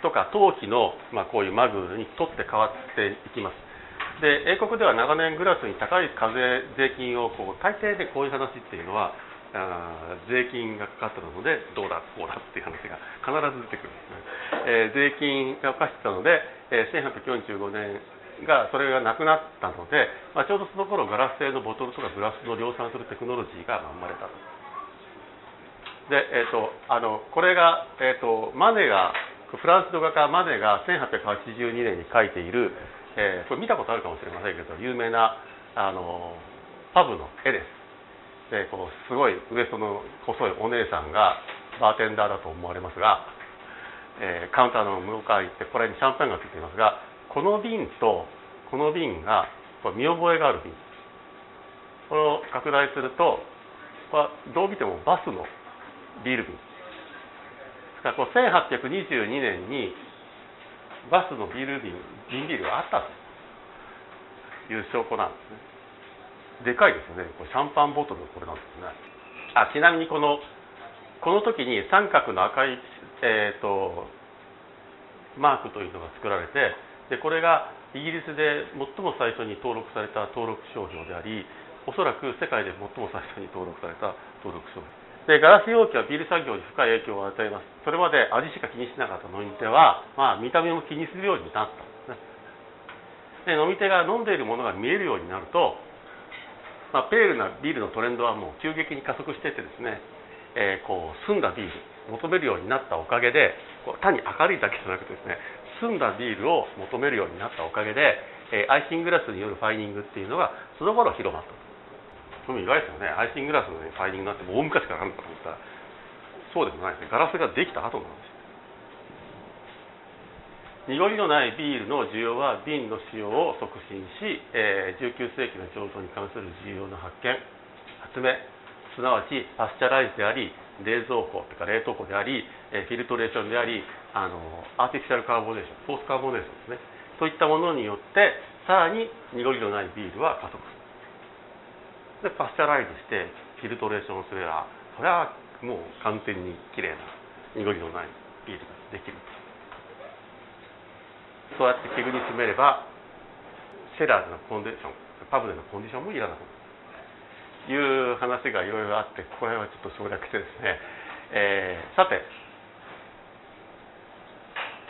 とか陶器の、まあ、こういうマグに取って変わっていきます。で英国では長年グラスに高い課税税金をこう大抵でこういう話っていうのはあ税金がかかったのでどうだこうだっていう話が必ず出てくる。んですね、えー、税金がかかってたので、えー、1845年がそれがなくなったので、まあ、ちょうどその頃ガラス製のボトルとかグラスの量産するテクノロジーが生まれたと。で、えーと、あのこれが、えーとマネがフランスの画家マネが1882年に描いている、えー、これ見たことあるかもしれませんけど有名なあのパブの絵です。でこのすごいウエストの細いお姉さんがバーテンダーだと思われますが、えー、カウンターの向かい行ってこれにシャンパンがついていますがこの瓶とこの瓶がこれ見覚えがある瓶。これを拡大するとこれどう見てもバスのビール瓶。だかこう1822年にバスのビール瓶瓶ビールがあったという証拠なんですね。でかいですよね。これシャンパンボトルこれなんですね。あちなみにこのこの時に三角の赤い、えーと、マークというのが作られてでこれがイギリスで最も最初に登録された登録商標でありおそらく世界で最も最初に登録された登録商標。でガラス容器はビール産業に深い影響を与えます。それまで味しか気にしなかった飲み手は、まあ、見た目も気にするようになった。んですねで飲み手が飲んでいるものが見えるようになると、まあ、ペールなビールのトレンドはもう急激に加速しててですね、えー、こう澄んだビール求めるようになったおかげでこう単に明るいだけじゃなくてですね澄んだビールを求めるようになったおかげで、えー、アイシングラスによるファイニングっていうのがその頃広まったそれも意外ですよね。アイシングラスの、ね、ファイリングなんても大昔からあるのかと思ったらそうでもないですね。ガラスができた後なんです濁りのないビールの需要は瓶の使用を促進し、えー、19世紀の醸造に関する重要な発見。発明。すなわちパスチャライズであり冷蔵庫とか冷凍庫であり、え、フィルトレーションでありあの artificial carbonation forced carbonation ですね。そういったものによってさらに濁りのないビールは加速する。で pasteurize して filtration すればそれはもう完全にきれいな濁りのないビールができるそうやってケグに詰めればシェラーズのコンディションパブでのコンディションもいらなくなるという話がいろいろあってこれはちょっと省略してですね、えー、さて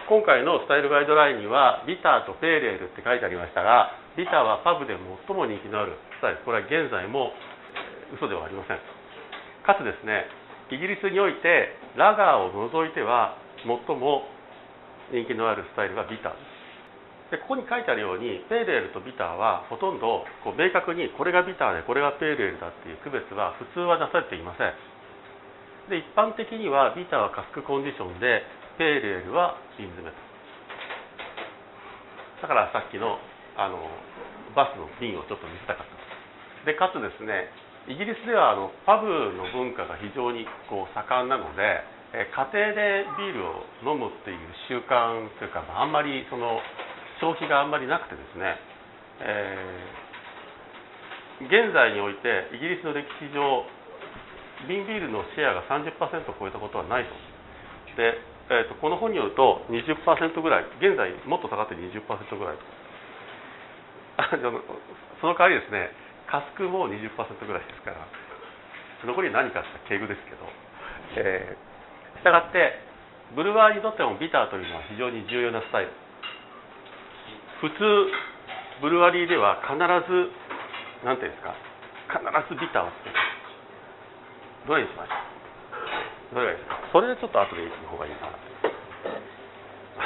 今回のスタイルガイドラインにはビターとペーレールって書いてありましたがビターはパブで最も人気のあるスタイルこれは現在も嘘ではありません。かつですねイギリスにおいてラガーを除いては最も人気のあるスタイルがビター。ですでここに書いてあるようにペーレールとビターはほとんどこう明確にこれがビターでこれがペーレールだっていう区別は普通はなされていません。で一般的にはビターはカスクコンディションでペーレールは瓶詰めとだからさっきのあのバスの瓶をちょっと見せたかったでかつですねイギリスではあのパブの文化が非常にこう盛んなのでえ家庭でビールを飲むっていう習慣というかあんまりその消費があんまりなくてですね、えー、現在においてイギリスの歴史上瓶ビールのシェアが30%を超えたことはないと。で、えーと、この本によると20%ぐらい現在もっと下がって20%ぐらいと。その代わりですねカスクも20%ぐらいですから残り何かってケグですけど、えー、したがってブルワーにとってもビターというのは非常に重要なスタイル。普通ブルワリーでは必ず何ていうんですか必ずビターをつける。どれにしましょう？どれがいいですか？それでちょっと後で行く方がいいかな。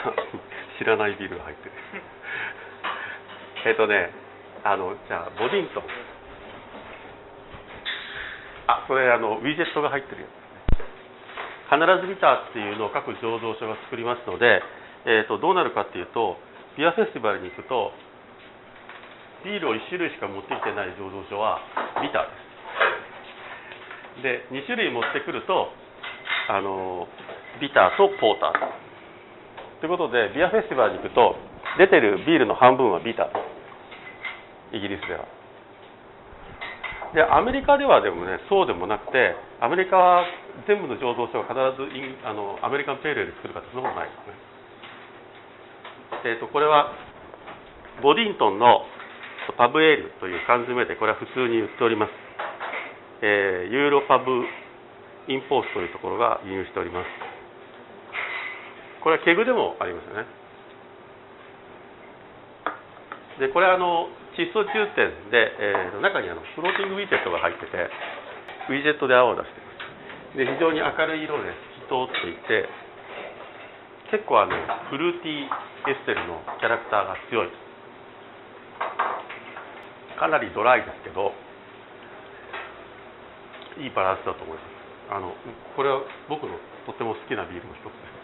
知らないビールが入ってる。えっとねあのじゃあボディントン。あそれあのウィジェットが入ってるやつですね必ずビターっていうのを各醸造所が作りますので、えーとどうなるかっていうとビアフェスティバルに行くとビールを1種類しか持ってきてない醸造所はビターです。で2種類持ってくるとあのビターとポーター。ということでビアフェスティバルに行くと出てるビールの半分はビター。イギリスでは。でアメリカではでもねそうでもなくてアメリカは全部の醸造所が必ずあのアメリカンペールで作るかってそんなことないですね。えーと、これはボディントンのパブエールという缶詰でこれは普通に売っております、えー、ユーロパブインポースというところが輸入しております。これはケグでもありますよね。でこれはあの窒素充填で、えー、中にあのフローティングウィジェットが入っててウィジェットで泡を出してます。で非常に明るい色で透き通っていて結構あのフルーティーエステルのキャラクターが強い。かなりドライですけどいいバランスだと思います。あのこれは僕のとても好きなビールの一つです。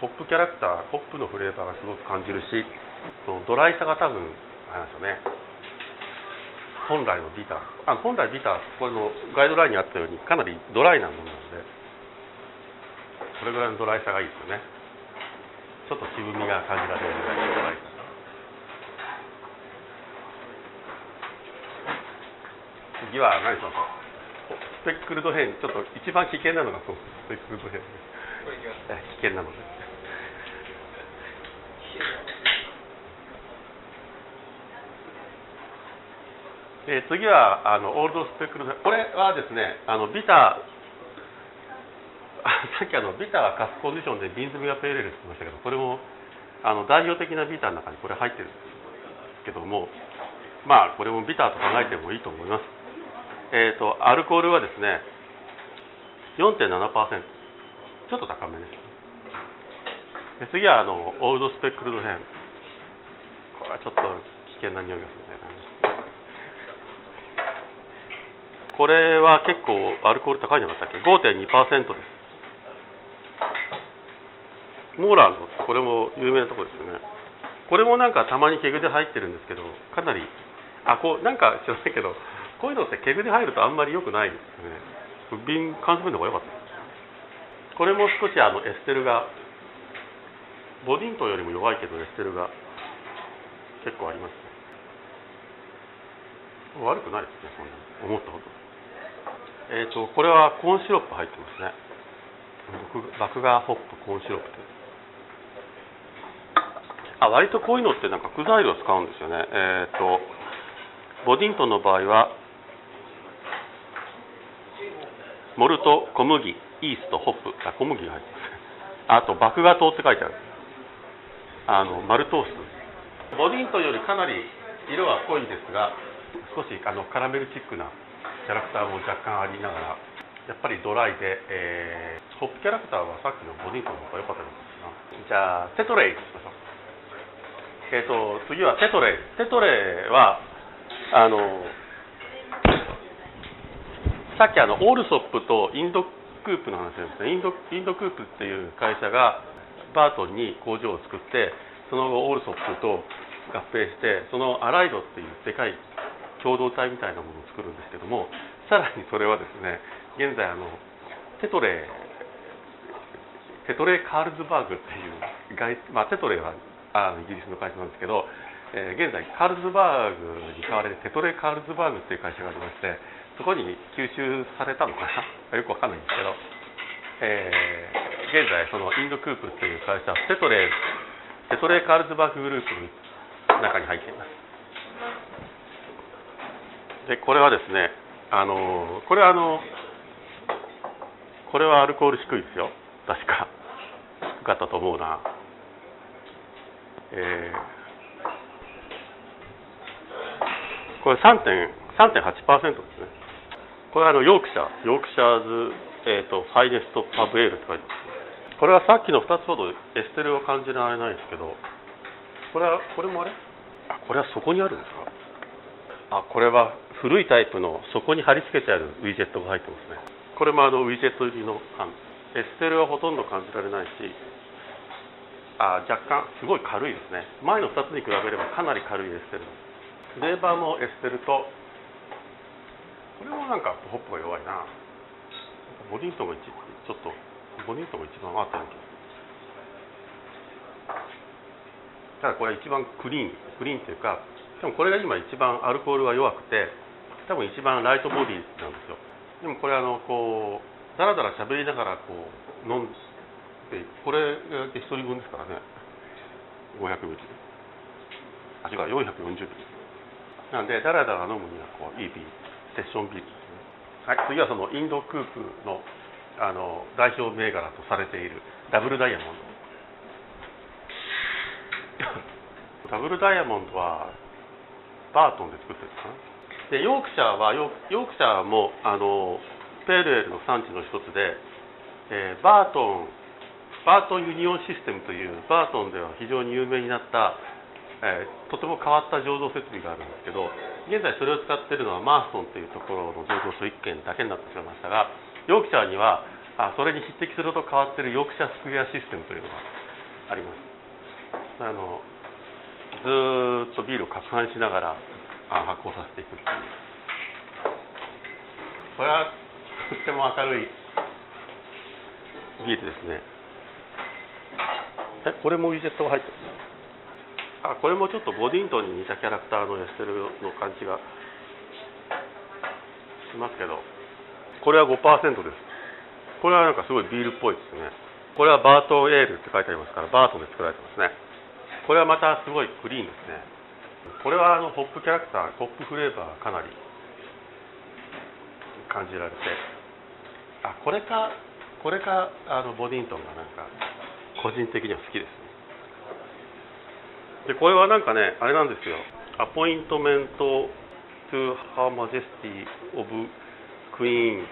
ホップキャラクターホップのフレーバーがすごく感じるしドライさが多分あれなんですよね。本来のビター。あ本来ビターこれのガイドラインにあったようにかなりドライなものなのでこれぐらいのドライさがいいですよね。ちょっと渋みが感じられるぐらいのドライさ。次は何しましょう？スペックルド変ちょっと一番危険なのがそう。スペックルド変危険なのでえー、次はあのオールドスペックルこれはですねあのビターさっきあのビターはカスコンディションで瓶詰めがペーレルって言いましたけどこれもあの代表的なビターの中にこれ入ってるんですけどもまあこれもビターと考えてもいいと思います。えっ、ー、とアルコールはですね4.7%ちょっと高めです。で次はあのオールドスペックルド編これはちょっと危険な匂いがするねこれは結構アルコール高いんじゃなかったっけ？5.2%です。モーランドのこれも有名なとこですよね。これもなんかたまにケグで入ってるんですけどかなりあこうなんか知らないけどこういうのってケグで入るとあんまり良くないですよね。瓶缶詰の方が良かった。これも少しあのエステルがボディントンよりも弱いけどエステルが結構ありますね。悪くないですねそんな思ったほどえっ、とこれはコーンシロップ入ってますね。麦芽ホップコーンシロップあ割とこういうのってなんか具材料使うんですよね。えっ、とボディントンの場合はモルト小麦イーストホップ。あ小麦が入ってますあと麦芽糖って書いてある。あのマルトースト。ボディントンよりかなり色は濃いんですが少しあのカラメルチックなキャラクターも若干ありながらやっぱりドライで、えー、ホップキャラクターはさっきのボディントンの方が良かったですなじゃあテトレイしましょう。えーと、次はテトレイ。テトレイはあのさっきあのオールソップとインドクープの話ですね。インドインドクープっていう会社がバートンに工場を作ってその後オールソップと合併してそのアライドっていうでかい共同体みたいなものを作るんですけどもさらにそれはですね現在あのテトレテトレカールズバーグっていう外、まあ、テトレはあのイギリスの会社なんですけど、えー、現在カールズバーグに買われてテトレーカールズバーグっていう会社がありましてそこに吸収されたのかな？よくわかんないんですけど、えー、現在そのインドクープっていう会社テトレテトレカールズバーググループの中に入っています。でこれはですねあのこれはあのこれはアルコール低いですよ。確か。低かったと思うな。えー、これ3.3.8%ですね。これはあのヨークシャー Yorkshire's、えーと、 finest pub ale って書いてます。これはさっきの2つほどエステルは感じられないですけどこれはこれもあれ？あこれはそこにあるんですか？あこれは古いタイプの底に貼り付けてあるウィジェットが入ってますね。これもあのウィジェット入りの缶。エステルはほとんど感じられないしあ若干すごい軽いですね。前の2つに比べればかなり軽いエステル。レーバーもエステルとこれもなんかホップが弱いな。ボディントンがちょっとボディントンが一番合ってる気がただこれは一番クリーンクリーンっていうかでもこれが今一番アルコールが弱くて多分一番ライトボディなんですよ。でもこれあのこうだらだら喋りながらこう飲んでこれが1人分ですからね。500ミリ。あ違う440ミリ。なんでだらだら飲むにはこういいビールセッションビールですね。はい。次はそのインドクープのあの代表銘柄とされているダブルダイヤモンド。ダブルダイヤモンドはバートンで作ってるんですかでヨークシャーはヨークシャーもあのペールエールの産地の一つで、えー、バートンバートンユニオンシステムというバートンでは非常に有名になった、えー、とても変わった醸造設備があるんですけど現在それを使っているのはマーソンというところの醸造所1軒だけになってしまいましたがヨークシャーにはあそれに匹敵すると変わっているヨークシャースクエアシステムというのがありますあのずっとビールを攪拌しながら発酵させていくっていう。これはとっても明るい。ビールですね。えこれもウィジェットが入ってるあこれもちょっとボディントンに似たキャラクターのエステルの感じがしますけど。これは5%です。これはなんかすごいビールっぽいですね。これはバートンエールって書いてありますからバートンで作られてますね。これはまたすごいクリーンですねこれはあのホップキャラクターホップフレーバーかなり感じられて。あこれかこれかあのボディントンがなんか個人的には好きですね。でこれはなんかねあれなんですよ。アポイントメント to Her Majesty of Queen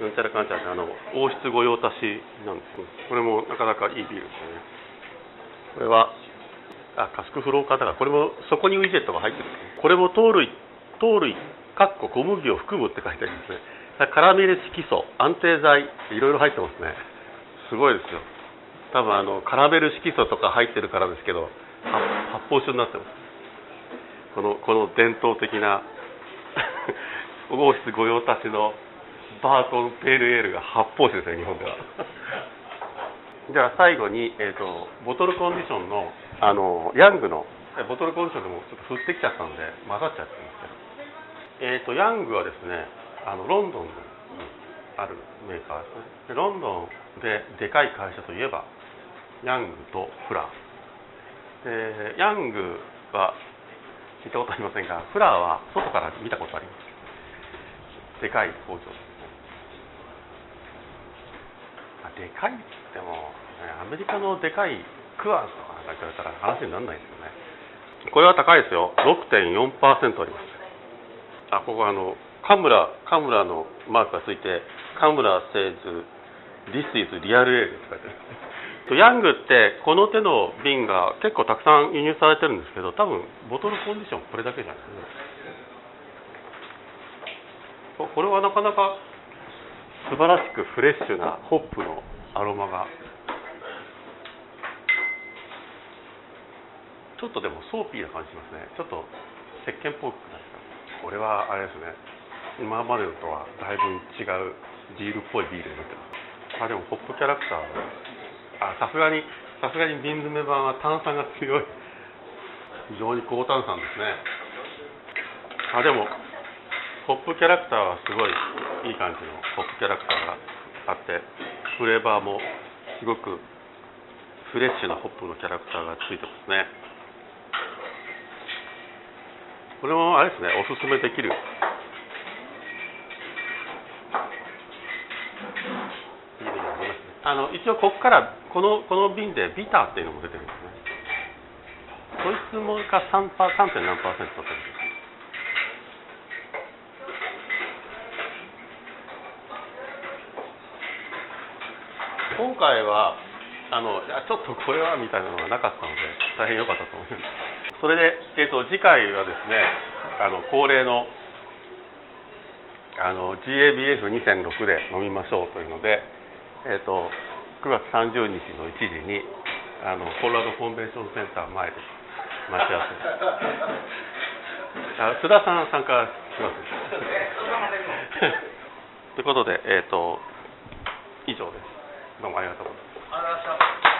なんちゃらかんちゃらってあの王室御用達なんですよこれもなかなかいいビールですね。これはあカスクフローカーだからこれもそこにウィジェットが入ってる。これも糖類糖類かっこ小麦を含むって書いてありますね。カラメル色素安定剤いろいろ入ってますね。すごいですよ。多分あのカラメル色素とか入ってるからですけど発泡酒になってます。このこの伝統的な王室御用達のバートンペールエールが発泡酒ですね日本では。じゃあ最後に、えーと、ボトルコンディションのあのヤングの。えボトルコンディションでもちょっと降ってきちゃったんで混ざっちゃってますけどえっ、とヤングはですねあのロンドンにあるメーカーですね。でロンドンででかい会社といえばヤングとフラー。でヤングは聞いたことありませんがフラーは外から見たことあります。でかい工場ですね。あでかいっても、ね、アメリカのでかいクワーズとかなんかれたら話にならないですよね。これは高いですよ。6.4%あります。あここあのカムラカムラのマークがついてカムラ製図 This is real ale って書いてある。ヤングってこの手の瓶が結構たくさん輸入されてるんですけど多分ボトルコンディションこれだけじゃないですかこれはなかなか素晴らしくフレッシュなホップのアロマがちょっとでも soapy な感じしますね。ちょっと石鹸っぽくないですかこれはあれですね。今までのとはだいぶ違うビールっぽいビールになってます。あでもホップキャラクターあさすがにさすがに瓶詰め版は炭酸が強い。非常に高炭酸ですね。あでもホップキャラクターはすごいいい感じのホップキャラクターがあってフレーバーもすごくフレッシュなホップのキャラクターがついてますね。これもあれですねおすすめできるあの一応ここからこのこの瓶でビターっていうのも出てるんですねこいつもが 3, パー 3. 何パーセントとってるんです今回はあのいやちょっとこれはみたいなのがなかったので大変良かったと思います。それで、えーと、次回はですねあの恒例のあの GABF2.6 で飲みましょうというので、えーと、9月30日の1時にあのコロラドコンベンションセンター前で待ち合わせ。あ須田さん参加します。ということで、えーと以上です。どうもありがとうございます。Ahora